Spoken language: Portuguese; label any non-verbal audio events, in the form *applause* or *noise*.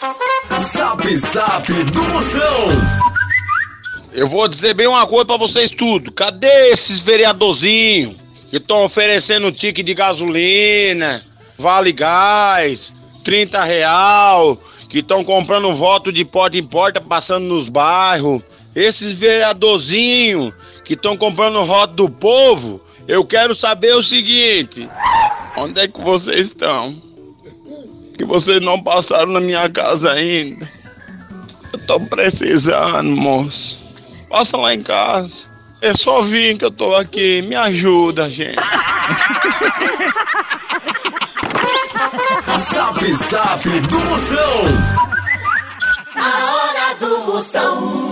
Zap Zap do Moção. Eu vou dizer bem uma coisa pra vocês tudo. Cadê esses vereadorzinhos que estão oferecendo tique de gasolina, vale gás, 30 real, que estão comprando voto de porta em porta, passando nos bairros. Esses vereadorzinhos que estão comprando voto do povo, eu quero saber o seguinte: onde é que vocês estão? Vocês não passaram na minha casa ainda. Eu tô precisando, moço. Passa lá em casa. É só vir que eu tô aqui. Me ajuda, gente. *laughs* Zap Zap do Moção. A hora do Moção.